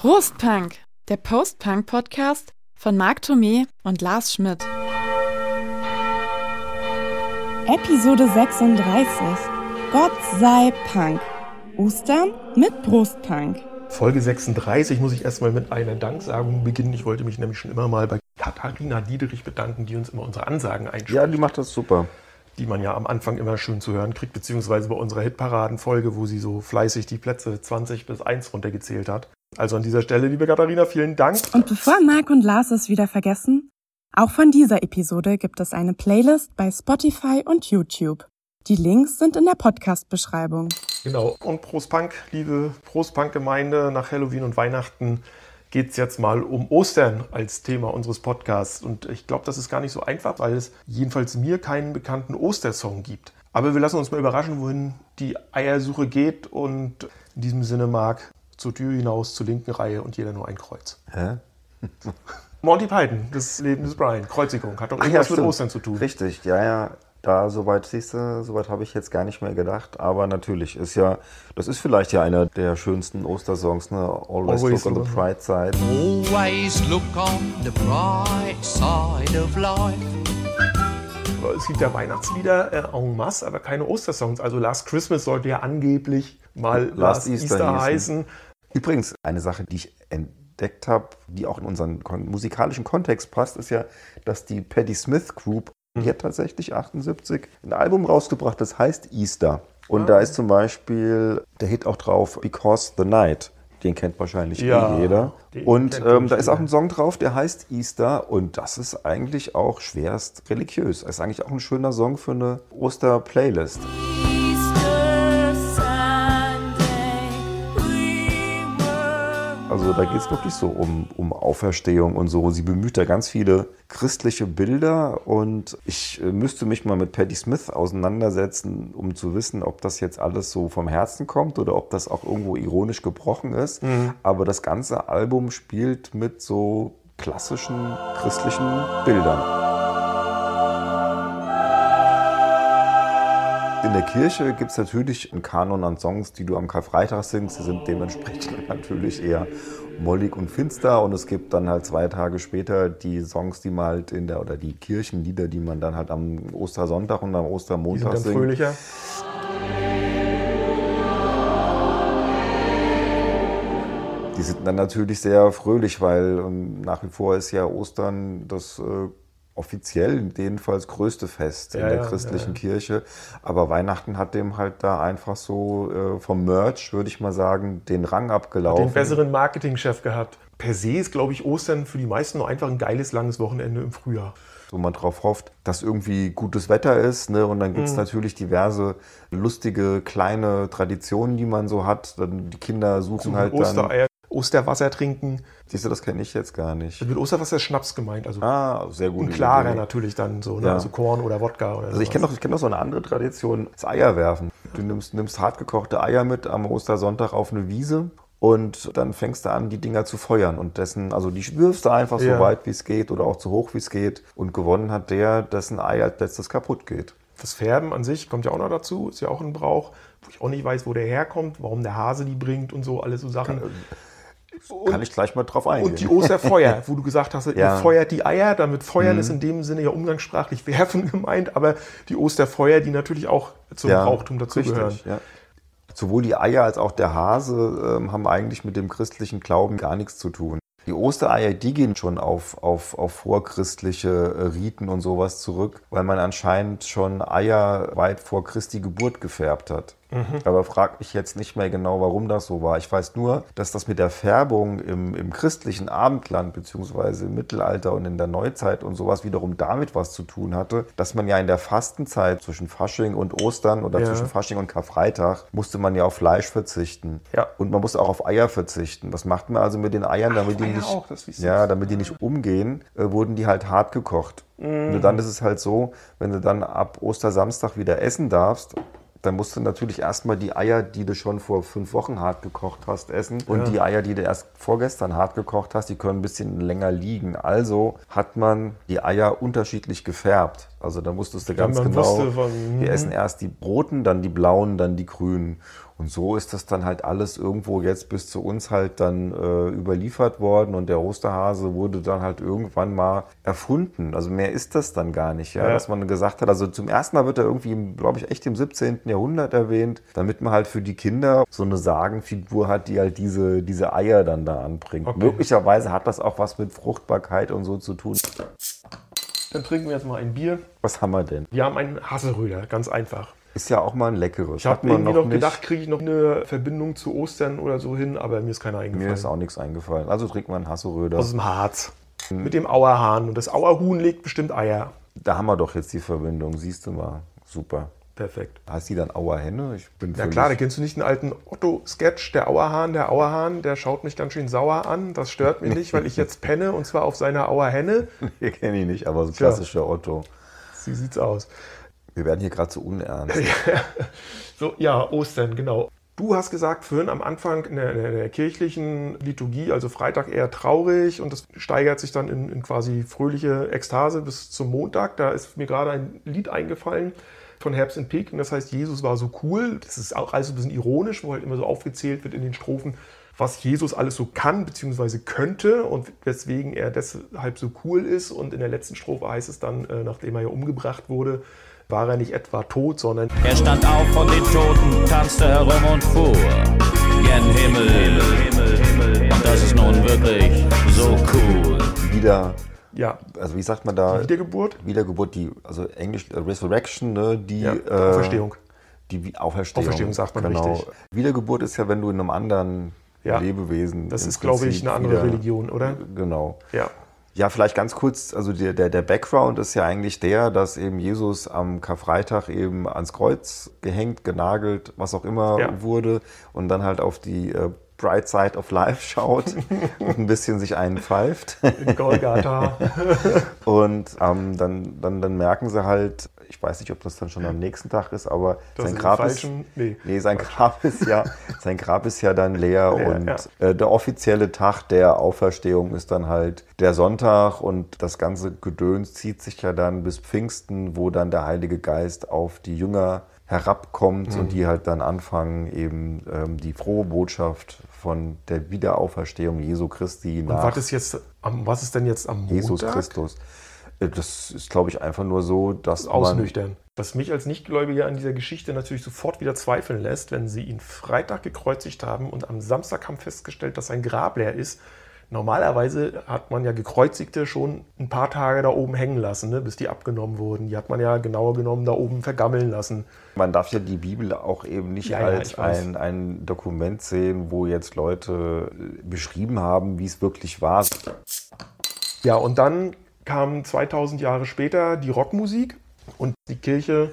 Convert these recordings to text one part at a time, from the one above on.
Prostpunk, der Post-Punk-Podcast von Marc Thomé und Lars Schmidt. Episode 36. Gott sei Punk. Ostern mit Brustpunk. Folge 36 muss ich erstmal mit einer Danksagung beginnen. Ich wollte mich nämlich schon immer mal bei Katharina Diederich bedanken, die uns immer unsere Ansagen einspricht. Ja, die macht das super. Die man ja am Anfang immer schön zu hören kriegt, beziehungsweise bei unserer Hitparaden-Folge, wo sie so fleißig die Plätze 20 bis 1 runtergezählt hat. Also an dieser Stelle, liebe Katharina, vielen Dank. Und bevor Marc und Lars es wieder vergessen, auch von dieser Episode gibt es eine Playlist bei Spotify und YouTube. Die Links sind in der Podcast-Beschreibung. Genau. Und Prost-Punk, liebe Prost-Punk-Gemeinde, nach Halloween und Weihnachten geht es jetzt mal um Ostern als Thema unseres Podcasts. Und ich glaube, das ist gar nicht so einfach, weil es jedenfalls mir keinen bekannten Ostersong gibt. Aber wir lassen uns mal überraschen, wohin die Eiersuche geht. Und in diesem Sinne, Marc, zur Tür hinaus, zur linken Reihe und jeder nur ein Kreuz. Hä? Monty Python, das Leben des Brian, Kreuzigung, hat doch irgendwas mit stimmt. Ostern zu tun. Richtig, ja, ja. Da, soweit siehst du, soweit habe ich jetzt gar nicht mehr gedacht. Aber natürlich ist ja, das ist vielleicht ja einer der schönsten Ostersongs, ne? Always, Always look on the bright side. Always look on the bright side of life. Es gibt ja Weihnachtslieder äh, en masse, aber keine Ostersongs. Also Last Christmas sollte ja angeblich mal Last, Last Easter, Easter heißen. Übrigens, eine Sache, die ich entdeckt habe, die auch in unseren kon musikalischen Kontext passt, ist ja, dass die Patti Smith Group, die hat tatsächlich 78 ein Album rausgebracht, das heißt Easter. Und da ist zum Beispiel der Hit auch drauf, Because the Night. Den kennt wahrscheinlich Ja, eh jeder. Und ähm, da ist auch ein Song drauf, der heißt Easter. Und das ist eigentlich auch schwerst religiös. Das ist eigentlich auch ein schöner Song für eine Oster-Playlist. Also da geht es wirklich so um, um Auferstehung und so. Sie bemüht da ganz viele christliche Bilder und ich äh, müsste mich mal mit Patti Smith auseinandersetzen, um zu wissen, ob das jetzt alles so vom Herzen kommt oder ob das auch irgendwo ironisch gebrochen ist. Aber das ganze Album spielt mit so klassischen christlichen Bildern. In der Kirche gibt es natürlich einen Kanon an Songs, die du am Karfreitag singst. Die sind dementsprechend natürlich eher mollig und finster. Und es gibt dann halt zwei Tage später die Songs, die man halt in der, oder die Kirchenlieder, die man dann halt am Ostersonntag und am Die sind Ostermontag dann singt. fröhlicher. Die sind dann natürlich sehr fröhlich, weil ähm, nach wie vor ist ja Ostern das äh, offiziell jedenfalls größte Fest Ja, in der ja, christlichen ja. Kirche. Aber Weihnachten hat dem halt da einfach so äh, vom Merch, würde ich mal sagen, den Rang abgelaufen. Den besseren Marketingchef gehabt. Per se ist, glaube ich, Ostern für die meisten nur einfach ein geiles, langes Wochenende im Frühjahr. wo man drauf hofft, dass irgendwie gutes Wetter ist. Ne? Und dann gibt Mhm. es natürlich diverse lustige kleine Traditionen, die man so hat. Dann die Kinder suchen halt dann. Ostereier, Osterwasser trinken. Siehst du, das kenne ich jetzt gar nicht. Mit Osterwasser ist Schnaps gemeint. Also Ah, sehr gut. ein klarer natürlich dann so. Ne? Ja. Also Korn oder Wodka oder Also ich kenne noch, ich kenn noch so eine andere Tradition, das Eierwerfen. Du nimmst, nimmst hartgekochte Eier mit am Ostersonntag auf eine Wiese und dann fängst du an, die Dinger zu feuern. Und dessen, also die wirfst du einfach Ja. so weit wie es geht oder auch so hoch wie es geht. Und gewonnen hat der, dessen Ei als letztes kaputt geht. Das Färben an sich kommt ja auch noch dazu, ist ja auch ein Brauch, wo ich auch nicht weiß, wo der herkommt, warum der Hase die bringt und so, alles so Sachen. Kann ich gleich mal drauf eingehen. Und die Osterfeuer, wo du gesagt hast, ihr Ja. Mhm. feuert die Eier, damit feuern ist in dem Sinne ja umgangssprachlich werfen gemeint, aber die Osterfeuer, die natürlich auch zum Brauchtum dazugehören. Ja. Sowohl die Eier als auch der Hase ähm, haben eigentlich mit dem christlichen Glauben gar nichts zu tun. Die Ostereier, die gehen schon auf, auf, auf vorchristliche äh, Riten und sowas zurück, weil man anscheinend schon Eier weit vor Christi Geburt gefärbt hat. Aber frag mich jetzt nicht mehr genau, warum das so war. Ich weiß nur, dass das mit der Färbung im, im christlichen Abendland beziehungsweise im Mittelalter und in der Neuzeit und sowas wiederum damit was zu tun hatte, dass man ja in der Fastenzeit zwischen Fasching und Ostern oder Ja. zwischen Fasching und Karfreitag musste man ja auf Fleisch verzichten. Ja. Und man musste auch auf Eier verzichten. Was macht man also mit den Eiern, damit die Eier nicht, auch, ja, damit die nicht umgehen, äh, wurden die halt hart gekocht. Mhm. Und dann ist es halt so, wenn du dann ab Ostersamstag wieder essen darfst, dann musst du natürlich erstmal die Eier, die du schon vor fünf Wochen hart gekocht hast, essen. Und die Eier, die du erst vorgestern hart gekocht hast, die können ein bisschen länger liegen. Also hat man die Eier unterschiedlich gefärbt. Also da musstest du ganz genau. wusste, wir essen erst die roten, dann die blauen, dann die grünen. Und so ist das dann halt alles irgendwo jetzt bis zu uns halt dann äh, überliefert worden und der Osterhase wurde dann halt irgendwann mal erfunden. Also mehr ist das dann gar nicht, ja, Ja. dass man gesagt hat, also zum ersten Mal wird er irgendwie, glaube ich, echt im 17. Jahrhundert erwähnt, damit man halt für die Kinder so eine Sagenfigur hat, die halt diese, diese Eier dann da anbringt. Okay. Möglicherweise hat das auch was mit Fruchtbarkeit und so zu tun. Dann trinken wir jetzt mal ein Bier. Was haben wir denn? Wir haben einen Hasseröder, ganz einfach. Ist ja auch mal ein leckeres. Ich habe Hat man irgendwie noch nicht. gedacht, kriege ich noch eine Verbindung zu Ostern oder so hin, aber mir ist keiner eingefallen. Mir ist auch nichts eingefallen. Also wir einen Hasseröder. Aus dem Harz. Mit dem Auerhahn. Und das Auerhuhn legt bestimmt Eier. Da haben wir doch jetzt die Verbindung, siehst du mal. Super. Perfekt. Heißt die dann Auerhenne? Ich bin Ja klar, da kennst du nicht den alten Otto-Sketch, der Auerhahn, der Auerhahn, der schaut mich ganz schön sauer an. Das stört mich nicht, weil ich jetzt penne und zwar auf seiner Auerhenne. Den kenne ich nicht, aber so klassischer Otto. Sie sieht's aus. Wir werden hier gerade so unernst. So, ja, Ostern, genau. Du hast gesagt vorhin am Anfang in der, in der, kirchlichen Liturgie, also Freitag eher traurig und das steigert sich dann in, in quasi fröhliche Ekstase bis zum Montag. Da ist mir gerade ein Lied eingefallen von Herbst in Peking, das heißt Jesus war so cool. Das ist auch alles ein bisschen ironisch, wo halt immer so aufgezählt wird in den Strophen, was Jesus alles so kann bzw. könnte und weswegen er deshalb so cool ist. Und in der letzten Strophe heißt es dann, äh, nachdem er ja umgebracht wurde, war er nicht etwa tot, sondern Er stand auf von den Toten, tanzte herum und fuhr gen Himmel. Himmel, Himmel. Und das ist nun wirklich so cool. Wieder, ja, also wie sagt man da? Wiedergeburt. Wiedergeburt, die, also Englisch äh, Resurrection, ne? Die Ja, äh, Auferstehung. Die Auferstehung. Auferstehung sagt man genau. richtig. Wiedergeburt ist ja, wenn du in einem anderen Ja. Lebewesen. Das ist, glaube ich, Prinzip eine andere wieder- Religion, oder? Genau. Ja. Ja, vielleicht ganz kurz, also der, der, der Background ist ja eigentlich der, dass eben Jesus am Karfreitag eben ans Kreuz gehängt, genagelt, was auch immer Ja. wurde und dann halt auf die äh, Bright Side of Life schaut und ein bisschen sich einen pfeift. In Golgatha. Und ähm, dann, dann, dann merken sie halt, ich weiß nicht, ob das dann schon am nächsten Tag ist, aber Das sein Grab ist, nee, nee, sein Grab ist ja, sein Grab ist ja dann leer, Leer, und ja. äh, der offizielle Tag der Auferstehung ist dann halt der Sonntag und das ganze Gedöns zieht sich ja dann bis Pfingsten, wo dann der Heilige Geist auf die Jünger herabkommt Mhm. und die halt dann anfangen, eben ähm, die frohe Botschaft von der Wiederauferstehung Jesu Christi Und nach was ist, jetzt was ist denn jetzt am Montag? Jesus Christus. Äh, Das ist, glaube ich, einfach nur so, dass man... Ausnüchtern. Was mich als Nichtgläubiger an dieser Geschichte natürlich sofort wieder zweifeln lässt, wenn sie ihn Freitag gekreuzigt haben und am Samstag haben festgestellt, dass sein Grab leer ist. Normalerweise hat man ja Gekreuzigte schon ein paar Tage da oben hängen lassen, ne, bis die abgenommen wurden. Die hat man ja genauer genommen da oben vergammeln lassen. Man darf ja die Bibel auch eben nicht Ja, ja, als weiß. ein, ein Dokument sehen, wo jetzt Leute äh, beschrieben haben, wie es wirklich war. Ja, und dann kam 2000 Jahre später die Rockmusik und die Kirche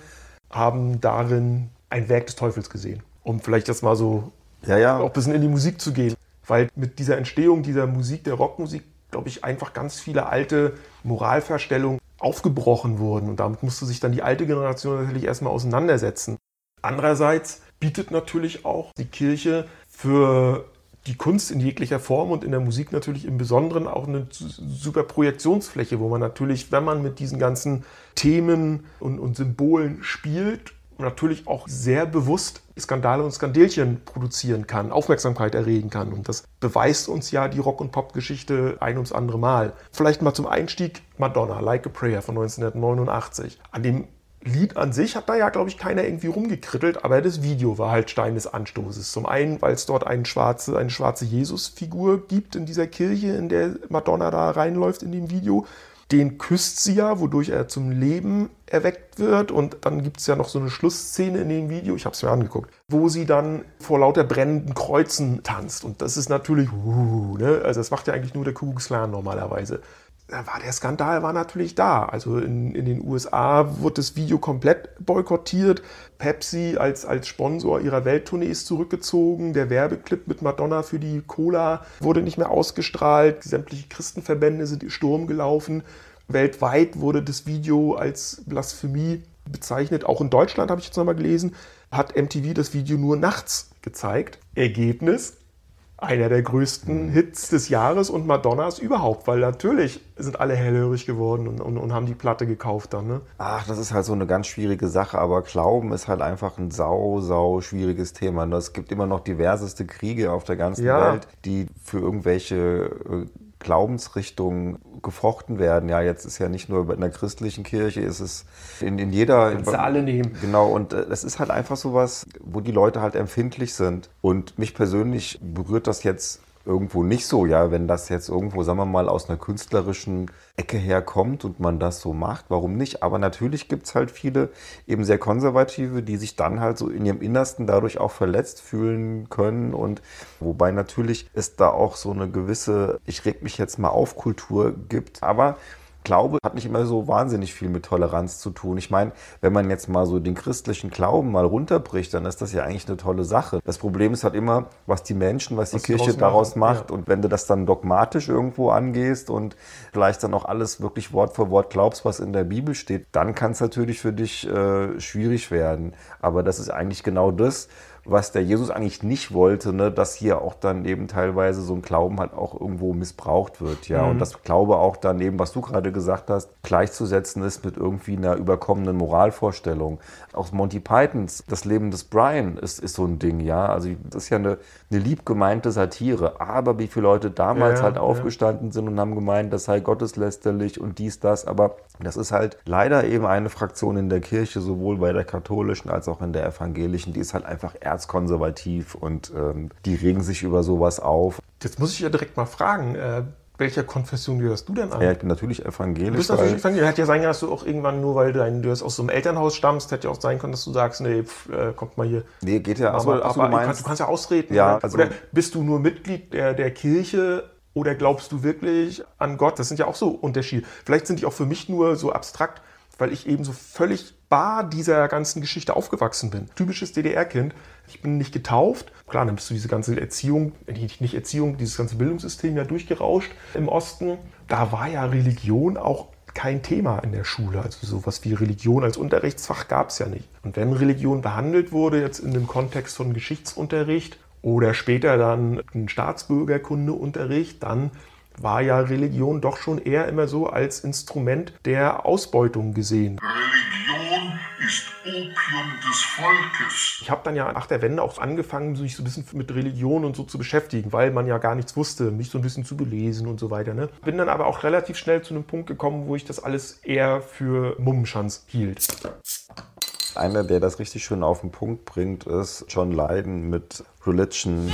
haben darin ein Werk des Teufels gesehen. Um vielleicht jetzt mal so Ja, ja. auch ein bisschen in die Musik zu gehen. Weil mit dieser Entstehung dieser Musik, der Rockmusik, glaube ich, einfach ganz viele alte Moralverstellungen aufgebrochen wurden. Und damit musste sich dann die alte Generation natürlich erstmal auseinandersetzen. Andererseits bietet natürlich auch die Kirche für die Kunst in jeglicher Form und in der Musik natürlich im Besonderen auch eine super Projektionsfläche, wo man natürlich, wenn man mit diesen ganzen Themen und, und Symbolen spielt, natürlich auch sehr bewusst Skandale und Skandelchen produzieren kann, Aufmerksamkeit erregen kann. Und das beweist uns ja die Rock- und Pop-Geschichte ein ums andere Mal. Vielleicht mal zum Einstieg Madonna, Like a Prayer von 1989. An dem Lied an sich hat da ja, glaube ich, keiner irgendwie rumgekrittelt, aber das Video war halt Stein des Anstoßes. Zum einen, weil es dort eine schwarze, eine schwarze Jesus-Figur gibt in dieser Kirche, in der Madonna da reinläuft in dem Video. Den küsst sie ja, wodurch er zum Leben erweckt wird. Und dann gibt es ja noch so eine Schlussszene in dem Video, ich habe es mir angeguckt, wo sie dann vor lauter brennenden Kreuzen tanzt. Und das ist natürlich, uh, ne? also das macht ja eigentlich nur der Ku Klux Klan normalerweise da war der Skandal war natürlich da. Also in, in den USA wurde das Video komplett boykottiert. Pepsi als, als Sponsor ihrer Welttournee ist zurückgezogen. Der Werbeclip mit Madonna für die Cola wurde nicht mehr ausgestrahlt. Sämtliche Christenverbände sind in Sturm gelaufen. Weltweit wurde das Video als Blasphemie bezeichnet. Auch in Deutschland habe ich jetzt nochmal gelesen. hat MTV das Video nur nachts gezeigt. Ergebnis, einer der größten Hits des Jahres und Madonnas überhaupt, weil natürlich sind alle hellhörig geworden und, und, und haben die Platte gekauft dann. Ne? Ach, das ist halt so eine ganz schwierige Sache, aber Glauben ist halt einfach ein sau, sau schwieriges Thema. Und Es gibt immer noch diverseste Kriege auf der ganzen Ja. Welt, die für irgendwelche äh, Glaubensrichtungen gefochten werden. Ja, jetzt ist ja nicht nur in der christlichen Kirche, es ist in, in jeder... Kannst du alle nehmen. Genau, und äh, das ist halt einfach sowas, wo die Leute halt empfindlich sind. Und mich persönlich berührt das jetzt irgendwo nicht so, ja, wenn das jetzt irgendwo, sagen wir mal, aus einer künstlerischen Ecke herkommt und man das so macht, warum nicht? Aber natürlich gibt es halt viele eben sehr konservative, die sich dann halt so in ihrem Innersten dadurch auch verletzt fühlen können. Und wobei natürlich es da auch so eine gewisse, ich reg mich jetzt mal auf Kultur gibt, aber Glaube hat nicht immer so wahnsinnig viel mit Toleranz zu tun. Ich meine, wenn man jetzt mal so den christlichen Glauben mal runterbricht, dann ist das ja eigentlich eine tolle Sache. Das Problem ist halt immer, was die Menschen, was, Was die sie Kirche daraus daraus machen, macht. ja. Und wenn du das dann dogmatisch irgendwo angehst und vielleicht dann auch alles wirklich Wort für Wort glaubst, was in der Bibel steht, dann kann es natürlich für dich äh, schwierig werden. Aber das ist eigentlich genau das, was der Jesus eigentlich nicht wollte, ne, dass hier auch dann eben teilweise so ein Glauben halt auch irgendwo missbraucht wird, ja. Und das Glaube auch dann eben, was du gerade gesagt hast, gleichzusetzen ist mit irgendwie einer überkommenen Moralvorstellung. Auch Monty Pythons, das Leben des Brian ist, ist so ein Ding, ja. Also das ist ja eine, eine lieb gemeinte Satire, aber wie viele Leute damals Ja, halt ja. aufgestanden sind und haben gemeint, das sei gotteslästerlich und dies, das, aber das ist halt leider eben eine Fraktion in der Kirche, sowohl bei der katholischen als auch in der evangelischen, die ist halt einfach erzkonservativ und ähm, die regen sich über sowas auf. Jetzt muss ich ja direkt mal fragen, äh, welcher Konfession gehörst du denn an? Ja, ich bin natürlich Du evangelisch. bist natürlich Evangelisch. Hätte ja sein können, dass du auch irgendwann nur, weil du, ein, du aus so einem Elternhaus stammst, hätte ja auch sein können, dass du sagst, nee, pf, äh, kommt mal hier. Nee, geht ja, aber achso, achso, aber du du, kannst, meinst, du kannst ja ausreden. Ja, oder? also- oder bist du nur Mitglied der, der Kirche oder glaubst du wirklich an Gott? Das sind ja auch so Unterschiede. Vielleicht sind die auch für mich nur so abstrakt, weil ich eben so völlig bar dieser ganzen Geschichte aufgewachsen bin. Typisches DDR-Kind. Ich bin nicht getauft. Klar, dann bist du diese ganze Erziehung, nicht nicht Erziehung, dieses ganze Bildungssystem ja durchgerauscht im Osten. Da war ja Religion auch kein Thema in der Schule. Also sowas wie Religion als Unterrichtsfach gab es ja nicht. Und wenn Religion behandelt wurde, jetzt in dem Kontext von Geschichtsunterricht oder später dann ein Staatsbürgerkundeunterricht, dann war ja Religion doch schon eher immer so als Instrument der Ausbeutung gesehen. Religion ist Opium des Volkes. Ich habe dann ja nach der Wende auch angefangen, mich so ein bisschen mit Religion und so zu beschäftigen, weil man ja gar nichts wusste, mich so ein bisschen zu belesen und so weiter. Ne? Bin dann aber auch relativ schnell zu einem Punkt gekommen, wo ich das alles eher für Mummenschanz hielt. einer, der das richtig schön auf den Punkt bringt, ist John Lydon mit Religion.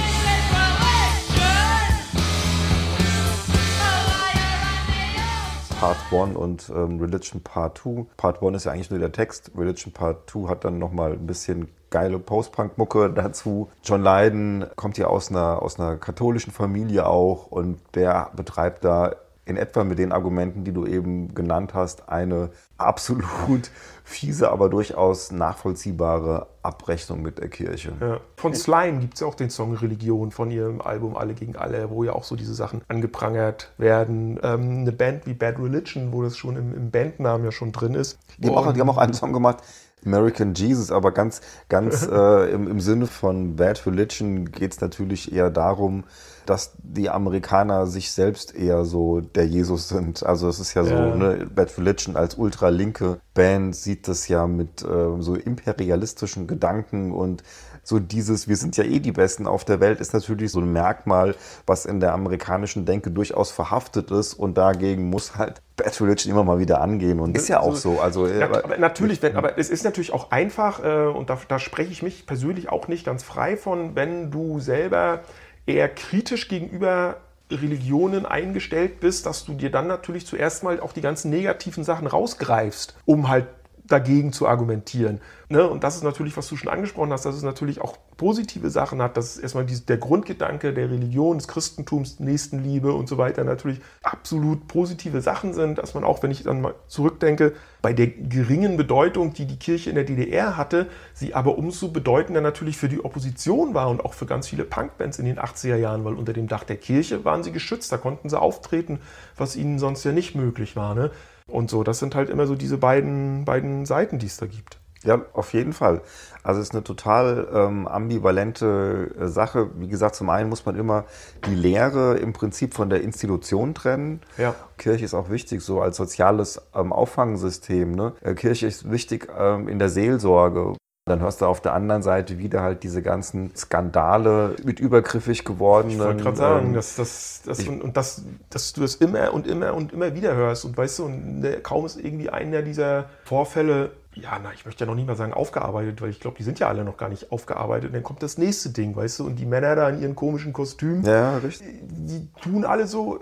Part 1 und ähm, Religion Part 2. Part 1 ist ja eigentlich nur der Text. Religion Part 2 hat dann nochmal ein bisschen geile Post-Punk-Mucke dazu. John Lydon kommt ja aus einer, aus einer katholischen Familie auch und der betreibt da in etwa mit den Argumenten, die du eben genannt hast, eine absolut fiese, aber durchaus nachvollziehbare Abrechnung mit der Kirche. Ja. Von Slime gibt es ja auch den Song Religion von ihrem Album Alle gegen Alle, wo ja auch so diese Sachen angeprangert werden. Ähm, eine Band wie Bad Religion, wo das schon im, im Bandnamen ja schon drin ist. Die haben, auch, die haben auch einen Song gemacht, American Jesus, aber ganz, ganz äh, im, im Sinne von Bad Religion geht es natürlich eher darum, dass die Amerikaner sich selbst eher so der Jesus sind. Also es ist ja so, Ja. ne, Bad Religion als ultralinke Band sieht das ja mit äh, so imperialistischen Gedanken und so dieses, wir sind ja eh die Besten auf der Welt, ist natürlich so ein Merkmal, was in der amerikanischen Denke durchaus verhaftet ist und dagegen muss halt Bad Religion immer mal wieder angehen und ist ja auch so. Also, äh, Ja, aber natürlich, wenn, aber es ist natürlich auch einfach, äh, und da, da spreche ich mich persönlich auch nicht ganz frei von, wenn du selber eher kritisch gegenüber Religionen eingestellt bist, dass du dir dann natürlich zuerst mal auch die ganzen negativen Sachen rausgreifst, um halt dagegen zu argumentieren. Ne? Und das ist natürlich, was du schon angesprochen hast, dass es natürlich auch positive Sachen hat, dass erstmal dies- der Grundgedanke der Religion, des Christentums, Nächstenliebe und so weiter natürlich absolut positive Sachen sind, dass man auch, wenn ich dann mal zurückdenke, bei der geringen Bedeutung, die die Kirche in der DDR hatte, sie aber umso bedeutender natürlich für die Opposition war und auch für ganz viele Punkbands in den 80er Jahren, weil unter dem Dach der Kirche waren sie geschützt, da konnten sie auftreten, was ihnen sonst ja nicht möglich war. Ne? Und so, das sind halt immer so diese beiden, beiden Seiten, die es da gibt. Ja, auf jeden Fall. Also es ist eine total ähm, ambivalente äh, Sache. Wie gesagt, zum einen muss man immer die Lehre im Prinzip von der Institution trennen. Ja. Kirche ist auch wichtig, so als soziales ähm, Auffangsystem. Ne? Äh, Kirche ist wichtig ähm, in der Seelsorge. Dann hörst du auf der anderen Seite wieder halt diese ganzen Skandale mit übergriffig gewordenen. Ich wollte gerade sagen, ähm, dass, dass, dass, ich- und, und das, dass du das immer und immer und immer wieder hörst. Und weißt du, und der, kaum ist irgendwie einer dieser Vorfälle, ja, na, ich möchte ja noch nicht mal sagen aufgearbeitet, weil ich glaube, die sind ja alle noch gar nicht aufgearbeitet. Und dann kommt das nächste Ding, weißt du, und die Männer da in ihren komischen Kostümen, ja, richtig. die tun alle so,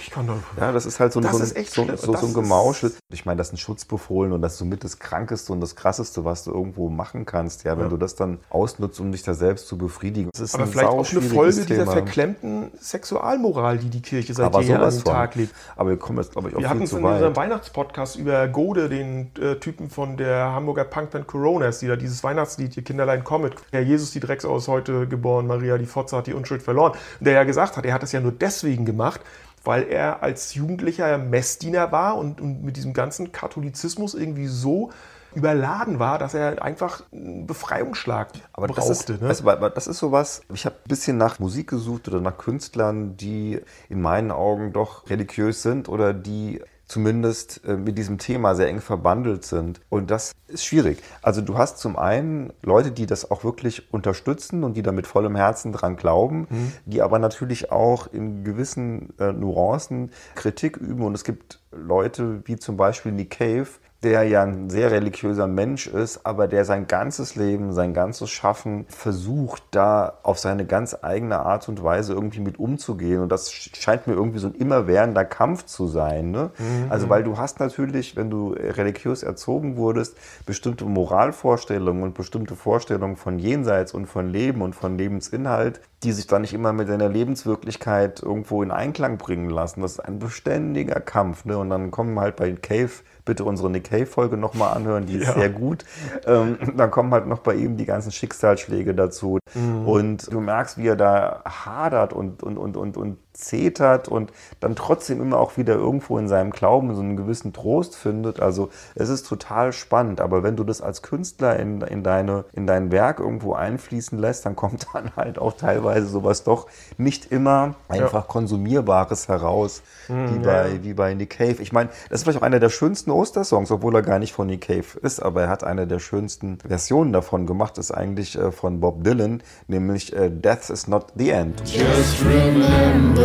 ich kann doch. Ja, das ist halt so ein, Das so ein, ist echt so, so, so ein Gemauschel. Ich meine, das ist ein Schutzbefohlen und das ist somit das Krankeste und das Krasseste, was du irgendwo machen kannst, ja, wenn Ja. du das dann ausnutzt, um dich da selbst zu befriedigen. Das ist Aber ein vielleicht auch eine Folge dieser Thema. verklemmten Sexualmoral, die die Kirche seit jeher an den. Tag legt. Aber wir kommen jetzt, glaube ich, auch Wir viel hatten es in unserem. Weihnachtspodcast über Gode, den äh, Typen von der Hamburger Punkband Coronas, die da dieses Weihnachtslied, ihr Kinderlein kommet, der Jesus die Drecksau ist heute geboren, Maria die Fotze hat die Unschuld verloren. Der ja gesagt hat, er hat das ja nur deswegen gemacht, weil er als Jugendlicher Messdiener war und, und mit diesem ganzen Katholizismus irgendwie so überladen war, dass er einfach einen Befreiungsschlag Aber das brauchte. ist, ne? weißt du, das ist sowas, ich habe ein bisschen nach Musik gesucht oder nach Künstlern, die in meinen Augen doch religiös sind oder die zumindest äh, mit diesem Thema sehr eng verbandelt sind. Und das ist schwierig. Also du hast zum einen Leute, die das auch wirklich unterstützen und die da mit vollem Herzen dran glauben, die aber natürlich auch in gewissen äh, Nuancen Kritik üben. Und es gibt Leute wie zum Beispiel Nick Cave, der ja ein sehr religiöser Mensch ist, aber der sein ganzes Leben, sein ganzes Schaffen versucht, da auf seine ganz eigene Art und Weise irgendwie mit umzugehen. Und das scheint mir irgendwie so ein immerwährender Kampf zu sein. Ne? Also, weil du hast natürlich, wenn du religiös erzogen wurdest, bestimmte Moralvorstellungen und bestimmte Vorstellungen von Jenseits und von Leben und von Lebensinhalt, die sich dann nicht immer mit deiner Lebenswirklichkeit irgendwo in Einklang bringen lassen. Das ist ein beständiger Kampf. Ne? Und dann kommen halt bei Cave, bitte unsere Nick Cave-Folge nochmal anhören, die ist Ja. sehr gut. Ähm, dann kommen halt noch bei ihm die ganzen Schicksalsschläge dazu. Mhm. Und du merkst, wie er da hadert und, und, und, und, und zetert und dann trotzdem immer auch wieder irgendwo in seinem Glauben so einen gewissen Trost findet. Also es ist total spannend. Aber wenn du das als Künstler in, in, deine, in dein Werk irgendwo einfließen lässt, dann kommt dann halt auch teilweise sowas doch nicht immer einfach Konsumierbares heraus, wie, bei, wie bei Nick Cave. Ich meine, das ist vielleicht auch einer der schönsten Ostersongs, obwohl er gar nicht von Nick Cave ist, aber er hat eine der schönsten Versionen davon gemacht, ist eigentlich äh, von Bob Dylan, nämlich äh, Death is not the end. Just remember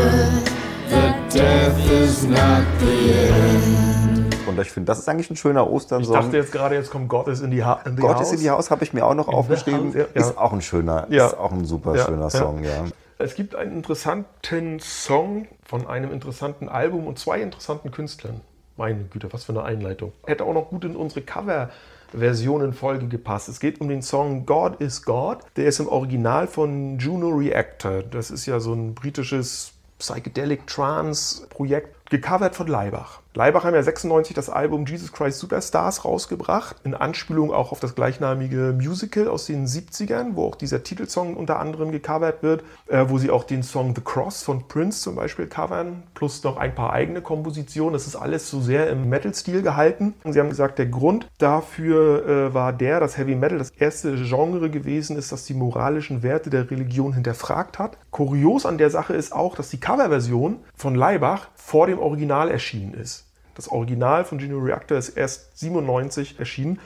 that death is not the end. Und ich finde, das ist eigentlich ein schöner ich Ostersong. dachte jetzt gerade, jetzt kommt Gott ist in die, ha in die Gott Haus. ist in die Haus, habe ich mir auch noch aufgeschrieben. House, ja. Ist auch ein schöner, Ja. ist auch ein super Ja, schöner. Song, ja. Es gibt einen interessanten Song von einem interessanten Album und zwei interessanten Künstlern. Meine Güte, was für eine Einleitung. Hätte auch noch gut in unsere Cover-Versionen-Folge gepasst. Es geht um den Song God is God. Der ist im Original von Juno Reactor. Das ist ja so ein britisches Psychedelic Trance-Projekt, gecovert von Leibach. Leibach haben ja 96 das Album Jesus Christ Superstars rausgebracht, in Anspielung auch auf das gleichnamige Musical aus den 70ern, wo auch dieser Titelsong unter anderem gecovert wird, äh, wo sie auch den Song The Cross von Prince zum Beispiel covern, plus noch ein paar eigene Kompositionen. Das ist alles so sehr im Metal-Stil gehalten. Und sie haben gesagt, der Grund dafür äh, war der, dass Heavy Metal das erste Genre gewesen ist, das die moralischen Werte der Religion hinterfragt hat. Kurios an der Sache ist auch, dass die Coverversion von Leibach vor dem Original erschienen ist. Das Original von Geno Reactor ist erst 97 erschienen.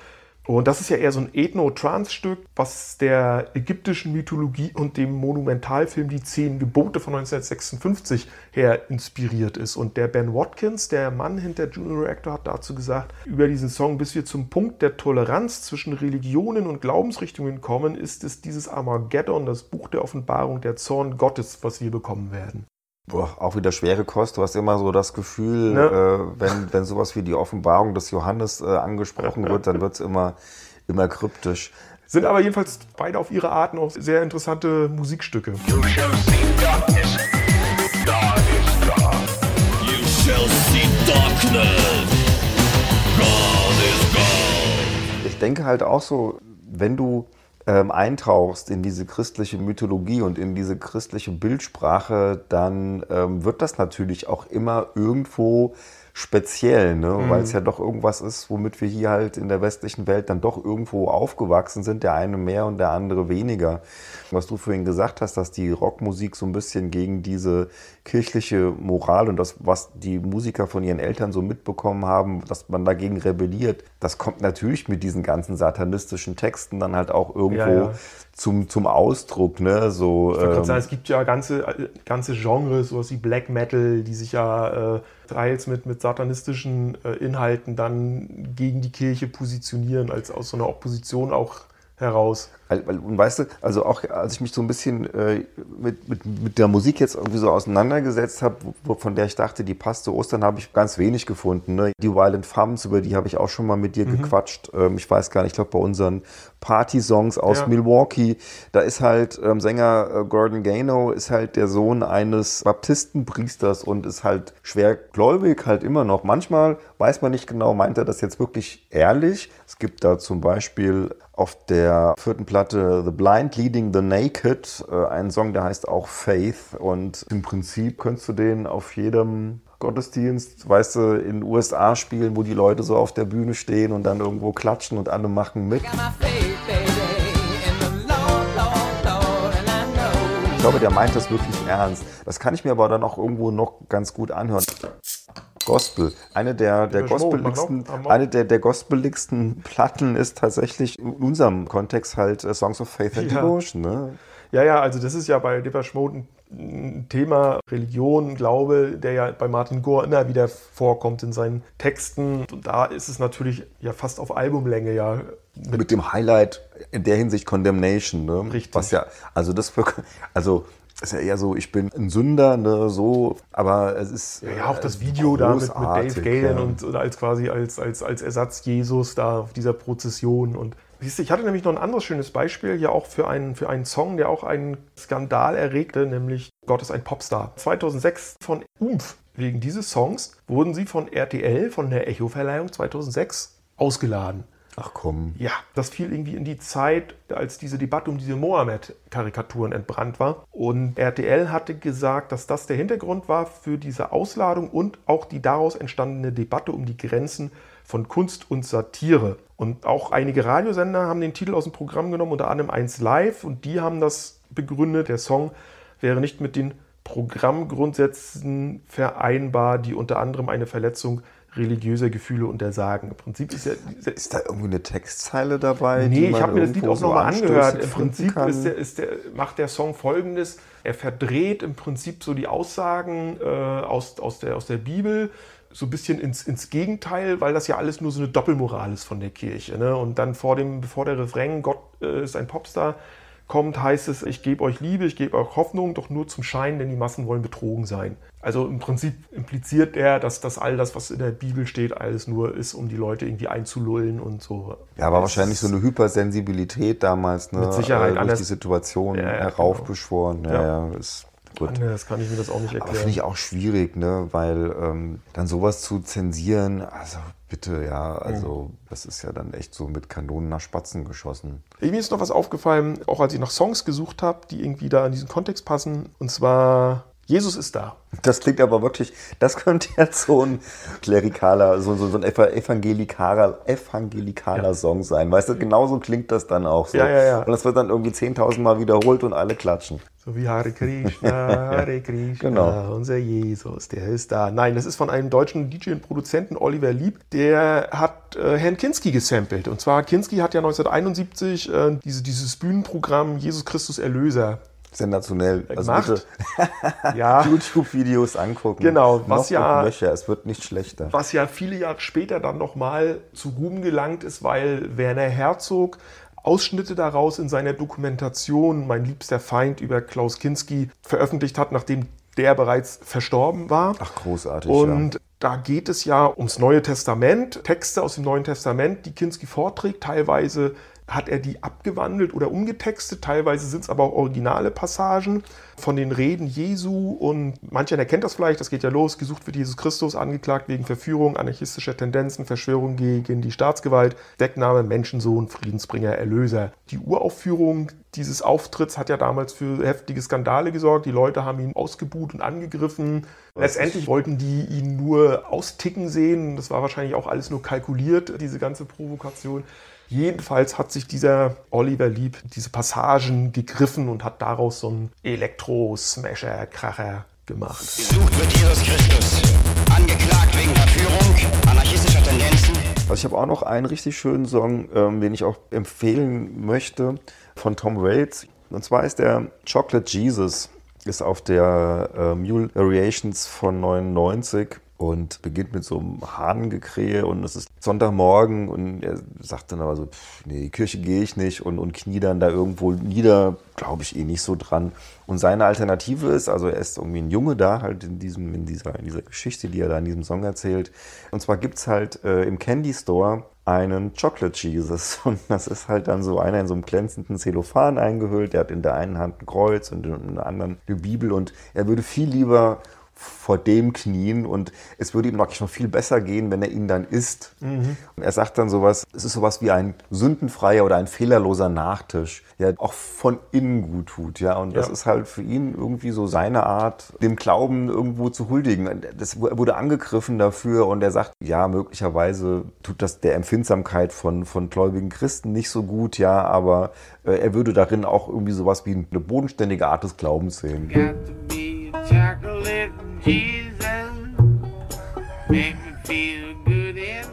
Und das ist ja eher so ein Ethno-Trance-Stück, was der ägyptischen Mythologie und dem Monumentalfilm Die Zehn Gebote von 1956 her inspiriert ist. Und der Ben Watkins, der Mann hinter Juno Reactor, hat dazu gesagt, über diesen Song, bis wir zum Punkt der Toleranz zwischen Religionen und Glaubensrichtungen kommen, ist es dieses Armageddon, das Buch der Offenbarung, der Zorn Gottes, was wir bekommen werden. Boah, auch wieder schwere Kost. Du hast immer so das Gefühl, Ne? äh, wenn, wenn sowas wie die Offenbarung des Johannes äh, angesprochen wird, dann wird es immer, immer kryptisch. Sind aber jedenfalls beide auf ihre Art noch sehr interessante Musikstücke. You shall see darkness. God is God. Ich denke halt auch so, wenn du ähm, eintauchst in diese christliche Mythologie und in diese christliche Bildsprache, dann ähm, wird das natürlich auch immer irgendwo speziell, ne? Mhm. weil es ja doch irgendwas ist, womit wir hier halt in der westlichen Welt dann doch irgendwo aufgewachsen sind, der eine mehr und der andere weniger. Was du vorhin gesagt hast, dass die Rockmusik so ein bisschen gegen diese kirchliche Moral und das, was die Musiker von ihren Eltern so mitbekommen haben, dass man dagegen rebelliert, das kommt natürlich mit diesen ganzen satanistischen Texten dann halt auch irgendwo Ja, ja. Zum, zum Ausdruck. Ne? So, Ich gerade ähm, sagen, es gibt ja ganze, ganze Genres, sowas wie Black Metal, die sich ja äh, teils mit, mit satanistischen äh, Inhalten dann gegen die Kirche positionieren, als aus so einer Opposition auch heraus. Weil, weil, und weißt du, also auch als ich mich so ein bisschen äh, mit, mit, mit der Musik jetzt irgendwie so auseinandergesetzt habe, von der ich dachte, die passt zu Ostern, habe ich ganz wenig gefunden. Ne? Die Violent Femmes, über die habe ich auch schon mal mit dir Mhm. gequatscht. Ähm, ich weiß gar nicht, ich glaube bei unseren Party-Songs aus Ja. Milwaukee, da ist halt ähm, Sänger äh, Gordon Gano ist halt der Sohn eines Baptistenpriesters und ist halt schwer gläubig, halt immer noch. Manchmal weiß man nicht genau, meint er das jetzt wirklich ehrlich? Es gibt da zum Beispiel auf der vierten Platte The Blind Leading the Naked äh, einen Song, der heißt auch Faith und im Prinzip könntest du den auf jedem Gottesdienst, weißt du, in den USA spielen, wo die Leute so auf der Bühne stehen und dann irgendwo klatschen und alle machen mit. Ich glaube, der meint das wirklich ernst. Das kann ich mir aber dann auch irgendwo noch ganz gut anhören. Gospel. Eine der, der gospeligsten, eine der, der gospeligsten Platten ist tatsächlich in unserem Kontext halt äh, Songs of Faith and Ja. Devotion. Ne? Ja, ja, also das ist ja bei Depeche Mode ein- Thema Religion, Glaube, der ja bei Martin Gore immer wieder vorkommt in seinen Texten. Und da ist es natürlich ja fast auf Albumlänge ja Mit dem Highlight in der Hinsicht Condemnation. Ne? Richtig. Was ja, also das, also ist ja eher so, ich bin ein Sünder, ne, so, aber es ist. Ja, auch das äh, Video da mit, mit Dave Galen ja. und oder als quasi als, als, als Ersatz Jesus da auf dieser Prozession. Und siehst du, ich hatte nämlich noch ein anderes schönes Beispiel hier auch für einen, für einen Song, der auch einen Skandal erregte, nämlich Gott ist ein Popstar. 2006 von Umf. Wegen dieses Songs wurden sie von RTL, von der Echo-Verleihung 2006 ausgeladen. Ach komm. Ja, das fiel irgendwie in die Zeit, als diese Debatte um diese Mohammed-Karikaturen entbrannt war. Und RTL hatte gesagt, dass das der Hintergrund war für diese Ausladung und auch die daraus entstandene Debatte um die Grenzen von Kunst und Satire. Und auch einige Radiosender haben den Titel aus dem Programm genommen, unter anderem 1 Live, und die haben das begründet, der Song wäre nicht mit den Programmgrundsätzen vereinbar, die unter anderem eine Verletzung religiöser Gefühle untersagen. Im Prinzip ist ja Ist da irgendwie eine Textzeile dabei? Nee, ich habe mir das Lied auch so nochmal angehört. anstößig Im Prinzip ist der, ist der, macht der Song folgendes: Er verdreht im Prinzip so die Aussagen äh, aus, aus, der, aus der Bibel so ein bisschen ins, ins Gegenteil, weil das ja alles nur so eine Doppelmoral ist von der Kirche. Ne? Und dann vor dem, bevor der Refrain Gott äh, ist ein Popstar kommt, heißt es, ich gebe euch Liebe, ich gebe euch Hoffnung, doch nur zum Schein, denn die Massen wollen betrogen sein. Also im Prinzip impliziert er, dass das all das, was in der Bibel steht, alles nur ist, um die Leute irgendwie einzulullen und so. Ja, aber wahrscheinlich so eine Hypersensibilität damals, ne? Mit Sicherheit, äh, durch die Situation Ja, ja, heraufbeschworen. Ja, Ja. ja, ist gut. Anders kann ich mir das auch nicht Aber erklären. finde ich auch schwierig, ne? weil ähm, dann sowas zu zensieren, also bitte, ja, also das ist ja dann echt so mit Kanonen nach Spatzen geschossen. Mir ist noch was aufgefallen, auch als ich nach Songs gesucht habe, die irgendwie da in diesen Kontext passen. Und zwar Jesus ist da. Das klingt aber wirklich, das könnte jetzt so ein klerikaler, so, so, so ein eva- evangelikaler, evangelikaler Song sein. Weißt du, genauso klingt das dann auch so. Ja, ja, ja. Und das wird dann irgendwie 10.000 Mal wiederholt und alle klatschen. So wie Hare Krishna, Hare Krishna, Genau. unser Jesus, der ist da. Nein, das ist von einem deutschen DJ und Produzenten, Oliver Lieb, der hat äh, Herrn Kinski gesampelt. Und zwar, Kinski hat ja 1971 äh, diese, dieses Bühnenprogramm Jesus Christus Erlöser Sensationell. Also gemacht. bitte Ja, YouTube-Videos angucken. Genau, Noch was ja- und Nöcher, es wird nicht schlechter. was ja viele Jahre später dann nochmal zu Ruhm gelangt ist, weil Werner Herzog Ausschnitte daraus in seiner Dokumentation Mein liebster Feind über Klaus Kinski veröffentlicht hat, nachdem der bereits verstorben war. Ach, großartig. Und da geht es ja ums Neue Testament, Texte aus dem Neuen Testament, die Kinski vorträgt. Teilweise hat er die abgewandelt oder umgetextet. Teilweise sind es aber auch originale Passagen von den Reden Jesu und mancher erkennt das vielleicht, das geht ja los, gesucht wird Jesus Christus, angeklagt wegen Verführung, anarchistischer Tendenzen, Verschwörung gegen die Staatsgewalt, Deckname, Menschensohn, Friedensbringer, Erlöser. Die Uraufführung dieses Auftritts hat ja damals für heftige Skandale gesorgt. Die Leute haben ihn ausgebuht und angegriffen. Letztendlich wollten die ihn nur austicken sehen. Das war wahrscheinlich auch alles nur kalkuliert, diese ganze Provokation. Jedenfalls hat sich dieser Oliver Lieb diese Passagen gegriffen und hat daraus so einen Elektro-Smasher-Kracher gemacht. Gesucht wird Jesus Christus, angeklagt wegen Verführung, anarchistischer Tendenzen. Also ich habe auch noch einen richtig schönen Song, ähm, den ich auch empfehlen möchte, von Tom Waits. Und zwar ist der Chocolate Jesus, ist auf der äh, Mule Variations von 99 und beginnt mit so einem Hahnengekrähe und es ist Sonntagmorgen und er sagt dann aber so, pff, nee, Kirche gehe ich nicht und, und knie dann da irgendwo nieder, glaube ich eh nicht so dran. Und seine Alternative ist, also er ist irgendwie ein Junge da, halt in, diesem, in, dieser, in dieser Geschichte, die er da in diesem Song erzählt. Und zwar gibt es halt äh, im Candy Store einen Chocolate Jesus. Und das ist halt dann so einer in so einem glänzenden Zellophan eingehüllt. Der hat in der einen Hand ein Kreuz und in der anderen eine Bibel. Und er würde viel lieber vor dem knien und es würde ihm wirklich noch viel besser gehen, wenn er ihn dann isst. Mhm. Und er sagt dann sowas, es ist sowas wie ein sündenfreier oder ein fehlerloser Nachtisch, der auch von innen gut tut, ja. Und das Ja. ist halt für ihn irgendwie so seine Art, dem Glauben irgendwo zu huldigen. Das er wurde angegriffen dafür und er sagt, ja, möglicherweise tut das der Empfindsamkeit von, von gläubigen Christen nicht so gut, ja, aber äh, er würde darin auch irgendwie sowas wie eine bodenständige Art des Glaubens sehen.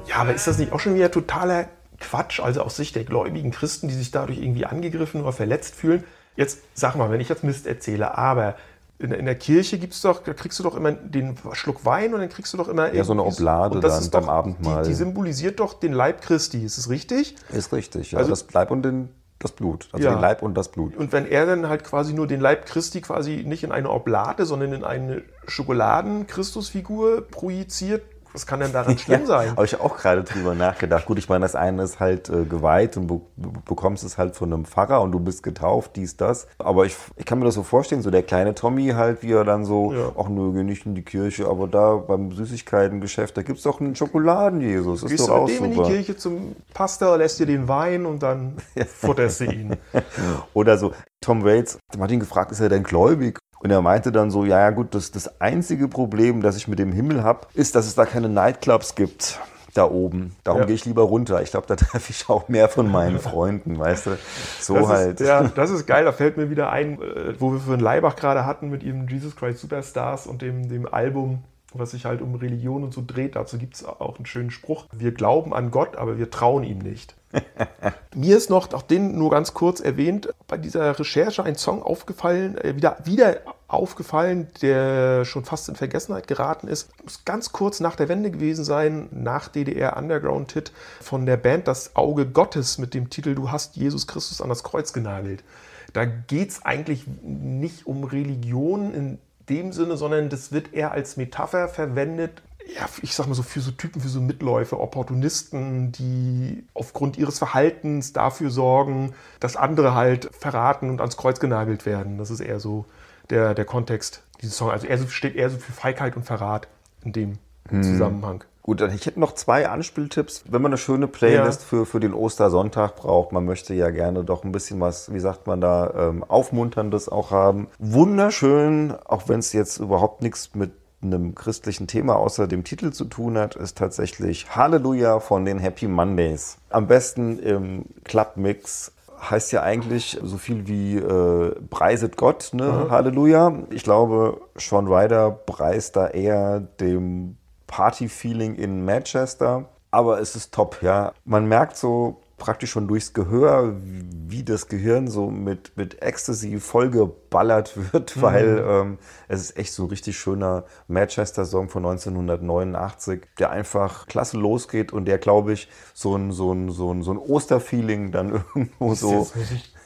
Ja, aber ist das nicht auch schon wieder totaler Quatsch? Also aus Sicht der gläubigen Christen, die sich dadurch irgendwie angegriffen oder verletzt fühlen. Jetzt sag mal, wenn ich jetzt Mist erzähle, aber in, in der Kirche gibt's doch, da kriegst du doch immer den Schluck Wein und dann kriegst du doch immer Ja, so eine Oblade das dann ist beim doch, Abendmahl. Die, die symbolisiert doch den Leib Christi, ist es richtig? Ist richtig, ja. Also- das Leib und den, das Blut. Also Ja. den Leib und das Blut. Und wenn er dann halt quasi nur den Leib Christi quasi nicht in eine Oblade, sondern in eine Schokoladen-Christusfigur projiziert, was kann denn daran schlimm sein? Habe ich auch gerade drüber nachgedacht. Gut, ich meine, das eine ist halt äh, geweiht und du bekommst es halt von einem Pfarrer und du bist getauft, dies, das. Aber ich, ich kann mir das so vorstellen, so der kleine Tommy halt, wie er dann so, Ja. ach nö, geh nicht in die Kirche, aber da beim Süßigkeitengeschäft, da gibt es doch einen Schokoladen-Jesus. Ist Gehst doch du mit dem in die super. Kirche zum Pastor, lässt dir den Wein und dann futterst du ihn. Oder so, Tom Waits, hat ihn gefragt, ist er denn gläubig? Und er meinte dann so, ja, ja gut, das, das einzige Problem, das ich mit dem Himmel habe, ist, dass es da keine Nightclubs gibt da oben. Darum Ja. gehe ich lieber runter. Ich glaube, da treffe ich auch mehr von meinen Freunden, weißt du? So das halt. Ist, ja, das ist geil. Da fällt mir wieder ein, äh, wo wir für einen Leibach gerade hatten mit ihrem Jesus Christ Superstars und dem, dem Album, was sich halt um Religion und so dreht. Dazu gibt es auch einen schönen Spruch. Wir glauben an Gott, aber wir trauen ihm nicht. Mir ist noch, auch den nur ganz kurz erwähnt, bei dieser Recherche ein Song aufgefallen, äh, wieder, wieder aufgefallen, der schon fast in Vergessenheit geraten ist. Muss ganz kurz nach der Wende gewesen sein, nach DDR Underground-Hit von der Band Das Auge Gottes mit dem Titel Du hast Jesus Christus an das Kreuz genagelt. Da geht es eigentlich nicht um Religion in dem Sinne, sondern das wird eher als Metapher verwendet ja, ich sag mal so, für so Typen, für so Mitläufer, Opportunisten, die aufgrund ihres Verhaltens dafür sorgen, dass andere halt verraten und ans Kreuz genagelt werden. Das ist eher so der, der Kontext dieses Songs. Also er so, steht eher so für Feigheit und Verrat in dem Zusammenhang. Gut, dann ich hätte noch zwei Anspieltipps. Wenn man eine schöne Playlist Ja. für, für den Ostersonntag braucht, man möchte ja gerne doch ein bisschen was, wie sagt man da, ähm, Aufmunterndes auch haben. Wunderschön, auch wenn es jetzt überhaupt nichts mit einem christlichen Thema außer dem Titel zu tun hat, ist tatsächlich Halleluja von den Happy Mondays. Am besten im Clubmix heißt ja eigentlich so viel wie äh, preiset Gott, ne? Halleluja. Ich glaube, Sean Ryder preist da eher dem Party-Feeling in Manchester. Aber es ist top, ja. Man merkt so praktisch schon durchs Gehör, wie das Gehirn so mit, mit Ecstasy vollgeballert wird, weil ähm, es ist echt so ein richtig schöner Manchester-Song von 1989, der einfach klasse losgeht und der, glaube ich, so ein, so ein, so ein, so ein Osterfeeling dann irgendwo so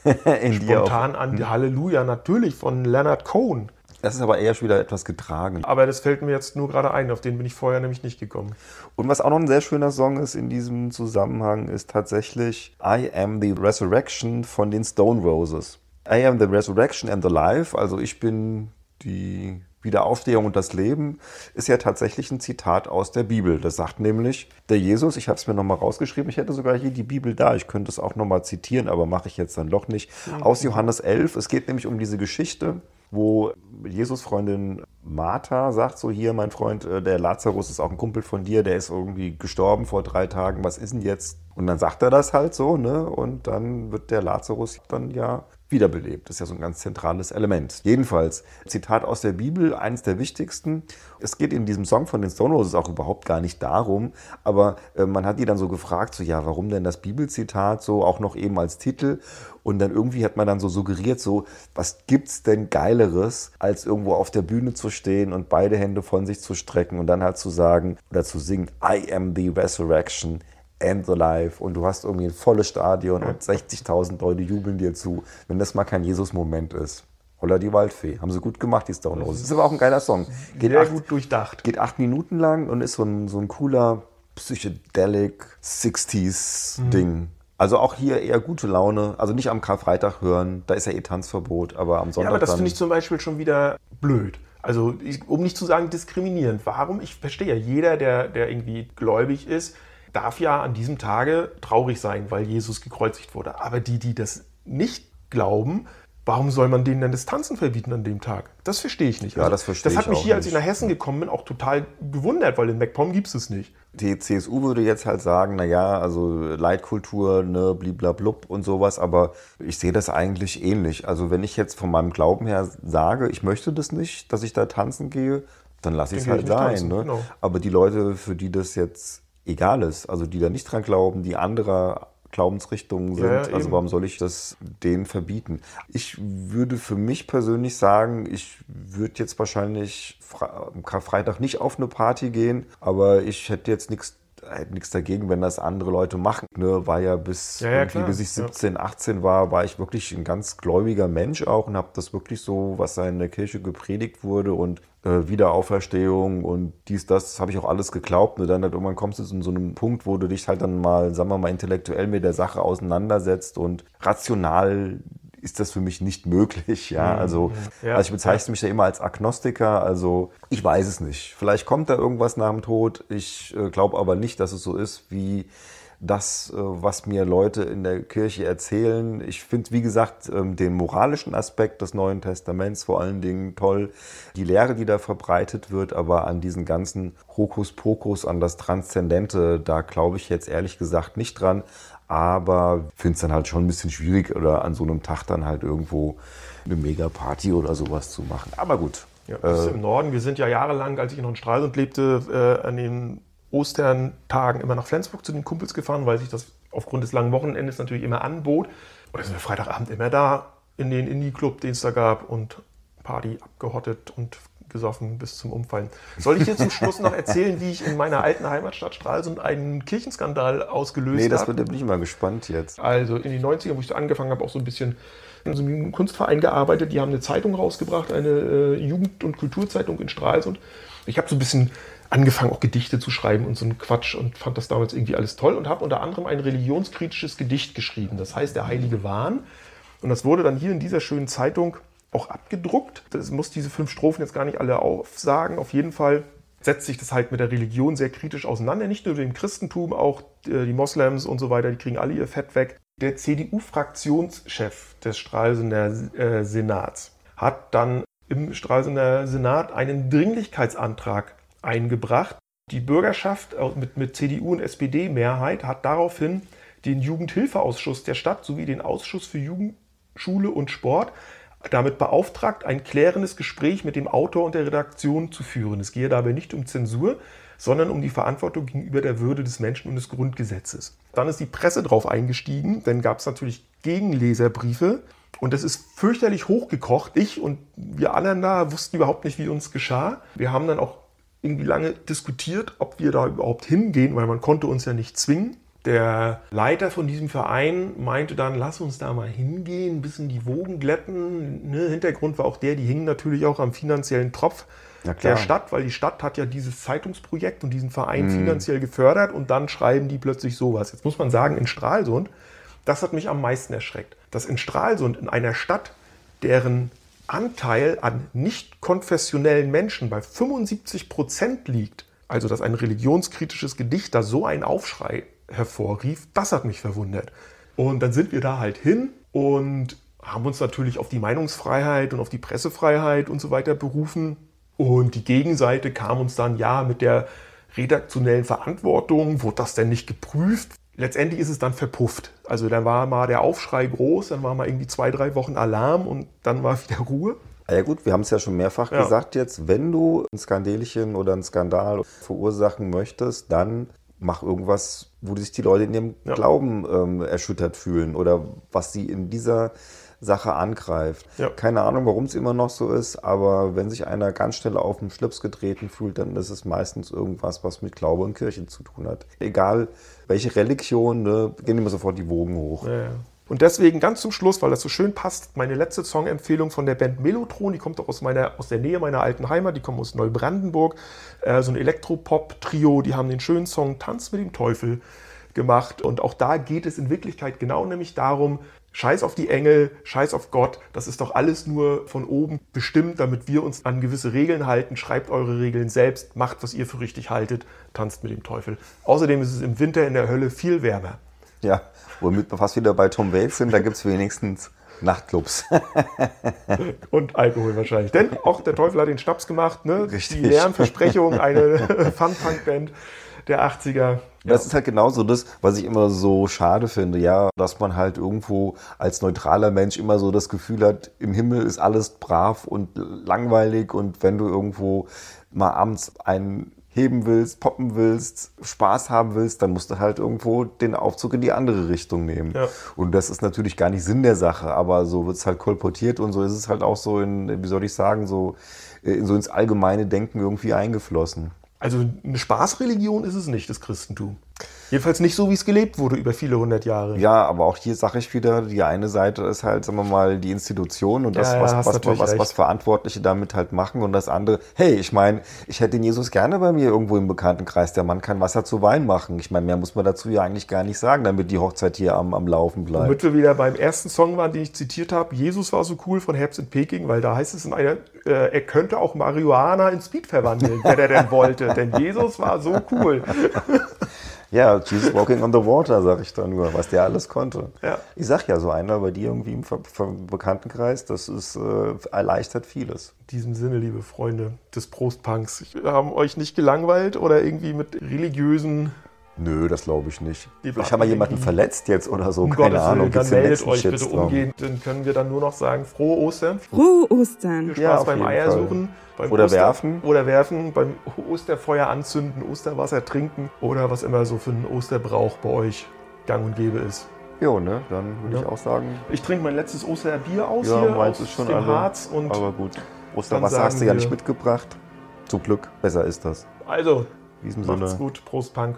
spontan an die Halleluja natürlich von Leonard Cohen Das ist aber eher schon wieder etwas getragen. Aber das fällt mir jetzt nur gerade ein, auf den bin ich vorher nämlich nicht gekommen. Und was auch noch ein sehr schöner Song ist in diesem Zusammenhang, ist tatsächlich I Am the Resurrection von den Stone Roses. I am the Resurrection and the Life, also ich bin die Wiederaufstehung und das Leben, ist ja tatsächlich ein Zitat aus der Bibel. Das sagt nämlich der Jesus, ich habe es mir nochmal rausgeschrieben, ich hätte sogar hier die Bibel da, ich könnte es auch nochmal zitieren, aber mache ich jetzt dann doch nicht. Aus Johannes 11, es geht nämlich um diese Geschichte, wo Jesus Freundin Martha sagt so hier, mein Freund, äh, der Lazarus ist auch ein Kumpel von dir, der ist irgendwie gestorben vor drei Tagen, was ist denn jetzt? Und dann sagt er das halt so, ne? Und dann wird der Lazarus dann ja wiederbelebt. Das ist ja so ein ganz zentrales Element. Jedenfalls, Zitat aus der Bibel, eines der wichtigsten. Es geht in diesem Song von den Stone Roses auch überhaupt gar nicht darum, aber äh, man hat die dann so gefragt, so ja, warum denn das Bibelzitat so auch noch eben als Titel? Und dann irgendwie hat man dann so suggeriert, so, was gibt's denn Geileres, als irgendwo auf der Bühne zu stehen und beide Hände von sich zu strecken und dann halt zu sagen oder zu singen, I am the resurrection and the life. Und du hast irgendwie ein volles Stadion und 60.000 Leute jubeln dir zu, wenn das mal kein Jesus-Moment ist. Holla die Waldfee. Haben sie gut gemacht, die Stone Roses. Ist aber auch ein geiler Song. Geht Sehr acht, gut durchdacht. geht acht Minuten lang und ist so ein, so ein cooler psychedelic 60s-Ding. Also auch hier eher gute Laune. Also nicht am Karfreitag hören, da ist ja eh Tanzverbot, aber am Sonntag Ja, aber das finde ich zum Beispiel schon wieder blöd. Also, ich, um nicht zu sagen diskriminierend. Warum? Ich verstehe ja, jeder, der, der irgendwie gläubig ist, darf ja an diesem Tage traurig sein, weil Jesus gekreuzigt wurde. Aber die, die das nicht glauben, warum soll man denen dann das Tanzen verbieten an dem Tag? Das verstehe ich nicht. Ja, das verstehe Das hat ich mich auch hier, als ich nach Hessen gekommen bin, auch total gewundert, weil in MacPom gibt es es nicht. Die CSU würde jetzt halt sagen, naja, also Leitkultur, ne, bliblablub und sowas, aber ich sehe das eigentlich ähnlich. Also wenn ich jetzt von meinem Glauben her sage, ich möchte das nicht, dass ich da tanzen gehe, dann lasse ich es halt sein. Ne? genau. Aber die Leute, für die das jetzt egal ist, also die da nicht dran glauben, die anderer Glaubensrichtungen sind, Ja, also eben. warum soll ich das denen verbieten? Ich würde für mich persönlich sagen, ich würde jetzt wahrscheinlich Fre- am Karfreitag nicht auf eine Party gehen, aber ich hätte jetzt nichts hätte nichts dagegen, wenn das andere Leute machen. Ne, war ja bis, Ja, ja, irgendwie, klar. bis ich Ja. 17, 18 war, war ich wirklich ein ganz gläubiger Mensch auch und habe das wirklich so, was da in der Kirche gepredigt wurde und äh, Wiederauferstehung und dies, das, habe ich auch alles geglaubt. Und dann halt irgendwann kommst du zu so einem Punkt, wo du dich halt dann mal, sagen wir mal, intellektuell mit der Sache auseinandersetzt und rational ist das für mich nicht möglich. Ja, also, Ja. also ich bezeichne mich ja immer als Agnostiker. Also ich weiß es nicht. Vielleicht kommt da irgendwas nach dem Tod. Ich äh, glaube aber nicht, dass es so ist wie das, äh, was mir Leute in der Kirche erzählen. Ich finde, wie gesagt, ähm, den moralischen Aspekt des Neuen Testaments vor allen Dingen toll. Die Lehre, die da verbreitet wird, aber an diesen ganzen Hokuspokus, an das Transzendente, da glaube ich jetzt ehrlich gesagt nicht dran. Aber finde es dann halt schon ein bisschen schwierig oder an so einem Tag dann halt irgendwo eine Mega-Party oder sowas zu machen. Aber gut. Ja, das ist Äh, im Norden. Wir sind ja jahrelang, als ich noch in Stralsund lebte, äh, an den Osterntagen immer nach Flensburg zu den Kumpels gefahren, weil sich das aufgrund des langen Wochenendes natürlich immer anbot. Und da sind wir Freitagabend immer da in den Indie-Club, den es da gab und Party abgehottet und gesoffen bis zum Umfallen. Soll ich dir zum Schluss noch erzählen, wie ich in meiner alten Heimatstadt Stralsund einen Kirchenskandal ausgelöst nee, das habe? wird, da bin ich mal gespannt jetzt. Also in den 90ern, wo ich angefangen habe, auch so ein bisschen in so einem Kunstverein gearbeitet. Die haben eine Zeitung rausgebracht, eine äh, Jugend- und Kulturzeitung in Stralsund. Ich habe so ein bisschen angefangen, auch Gedichte zu schreiben und so einen Quatsch und fand das damals irgendwie alles toll und habe unter anderem ein religionskritisches Gedicht geschrieben. Das heißt Der Heilige Wahn. Und das wurde dann hier in dieser schönen Zeitung auch abgedruckt. Das muss diese fünf Strophen jetzt gar nicht alle aufsagen. Auf jeden Fall setzt sich das halt mit der Religion sehr kritisch auseinander. Nicht nur dem Christentum, auch äh, die Moslems und so weiter, die kriegen alle ihr Fett weg. Der CDU-Fraktionschef des Stralsunder äh, Senats hat dann im Stralsunder Senat einen Dringlichkeitsantrag eingebracht. Die Bürgerschaft äh, mit, mit CDU und SPD-Mehrheit hat daraufhin den Jugendhilfeausschuss der Stadt sowie den Ausschuss für Jugend, Schule und Sport damit beauftragt, ein klärendes Gespräch mit dem Autor und der Redaktion zu führen. Es gehe dabei nicht um Zensur, sondern um die Verantwortung gegenüber der Würde des Menschen und des Grundgesetzes. Dann ist die Presse drauf eingestiegen, dann gab es natürlich Gegenleserbriefe und das ist fürchterlich hochgekocht. Ich und wir anderen da wussten überhaupt nicht, wie uns geschah. Wir haben dann auch irgendwie lange diskutiert, ob wir da überhaupt hingehen, weil man konnte uns ja nicht zwingen. Der Leiter von diesem Verein meinte dann, lass uns da mal hingehen, ein bisschen die Wogen glätten. Ne? Hintergrund war auch der, die hingen natürlich auch am finanziellen Tropf der Stadt, weil die Stadt hat ja dieses Zeitungsprojekt und diesen Verein Mhm. finanziell gefördert und dann schreiben die plötzlich sowas. Jetzt muss man sagen, in Stralsund, das hat mich am meisten erschreckt, dass in Stralsund, in einer Stadt, deren Anteil an nicht konfessionellen Menschen bei 75 Prozent liegt, also dass ein religionskritisches Gedicht da so einen Aufschrei hervorrief, das hat mich verwundert. Und dann sind wir da halt hin und haben uns natürlich auf die Meinungsfreiheit und auf die Pressefreiheit und so weiter berufen. Und die Gegenseite kam uns dann ja mit der redaktionellen Verantwortung, wurde das denn nicht geprüft? Letztendlich ist es dann verpufft. Also dann war mal der Aufschrei groß, dann war mal irgendwie zwei, drei Wochen Alarm und dann war wieder Ruhe. Ja gut, wir haben es ja schon mehrfach Ja. gesagt jetzt, wenn du ein Skandelchen oder einen Skandal verursachen möchtest, dann mach irgendwas, wo sich die Leute in ihrem Ja. Glauben ähm, erschüttert fühlen oder was sie in dieser Sache angreift. Ja. Keine Ahnung, warum es immer noch so ist, aber wenn sich einer ganz schnell auf den Schlips getreten fühlt, dann ist es meistens irgendwas, was mit Glaube und Kirche zu tun hat. Egal welche Religion, ne, gehen immer sofort die Wogen hoch. Ja. Und deswegen ganz zum Schluss, weil das so schön passt, meine letzte Songempfehlung von der Band Melotron, die kommt auch aus, meiner, aus der Nähe meiner alten Heimat, die kommen aus Neubrandenburg, äh, so ein Elektropop-Trio, die haben den schönen Song Tanz mit dem Teufel gemacht und auch da geht es in Wirklichkeit genau nämlich darum, Scheiß auf die Engel, Scheiß auf Gott, das ist doch alles nur von oben bestimmt, damit wir uns an gewisse Regeln halten. Schreibt eure Regeln selbst, macht, was ihr für richtig haltet, tanzt mit dem Teufel. Außerdem ist es im Winter in der Hölle viel wärmer. Ja, womit wir fast wieder bei Tom Waits sind, da gibt es wenigstens Nachtclubs. Und Alkohol wahrscheinlich. Denn auch der Teufel hat den Schnaps gemacht. Ne? Richtig. Die leeren Versprechungen, eine Fun-Punk-Band der 80er. Das ist halt genauso das, was ich immer so schade finde, ja, dass man halt irgendwo als neutraler Mensch immer so das Gefühl hat, im Himmel ist alles brav und langweilig und wenn du irgendwo mal abends einen heben willst, poppen willst, Spaß haben willst, dann musst du halt irgendwo den Aufzug in die andere Richtung nehmen. Ja. Und das ist natürlich gar nicht Sinn der Sache, aber so wird es halt kolportiert und so ist es halt auch so in, wie soll ich sagen, so, äh, so ins allgemeine Denken irgendwie eingeflossen. Also eine Spaßreligion ist es nicht, das Christentum. Jedenfalls nicht so, wie es gelebt wurde über viele hundert Jahre. Ja, aber auch hier sage ich wieder, die eine Seite ist halt, sagen wir mal, die Institution und das, Ja, was, was, was, was. Verantwortliche damit halt machen und das andere, hey, ich meine, ich hätte den Jesus gerne bei mir irgendwo im Bekanntenkreis. Der Mann kann Wasser zu Wein machen. Ich meine, mehr muss man dazu ja eigentlich gar nicht sagen, damit die Hochzeit hier am, am Laufen bleibt. Womit wir wieder beim ersten Song waren, den ich zitiert habe. Jesus war so cool von Herbst in Peking, weil da heißt es in einer, äh, er könnte auch Marihuana in Speed verwandeln, wenn er denn wollte. Denn Jesus war so cool. Ja, Jesus Walking on the Water, sag ich da nur, was der alles konnte. Ja. Ich sag ja, so einer bei dir irgendwie im Ver Ver Bekanntenkreis, das ist, äh, erleichtert vieles. In diesem Sinne, liebe Freunde des Prostpunks, wir haben euch nicht gelangweilt oder irgendwie mit religiösen Nö, das glaube ich nicht. Die Vielleicht haben wir jemanden verletzt jetzt oder so, Um keine Gottes Ahnung. Willen, dann meldet nächsten euch bitte Shitstorm. umgehend. Dann können wir dann nur noch sagen, frohe Ostern. Frohe Ostern. Viel Ja, Spaß auf beim Eiersuchen. Beim Oder Oster- werfen. Oder werfen, beim Osterfeuer anzünden, Osterwasser trinken oder was immer so für einen Osterbrauch bei euch gang und gäbe ist. Jo, ne, dann würde Ja. ich auch sagen, Ich trinke mein letztes Osterbier aus ja, hier meins aus ist schon dem alle. Harz. Und aber gut, Osterwasser hast du ja nicht mitgebracht. Zum Glück, besser ist das. also, In diesem macht's Sinne, gut. Prost, Punk.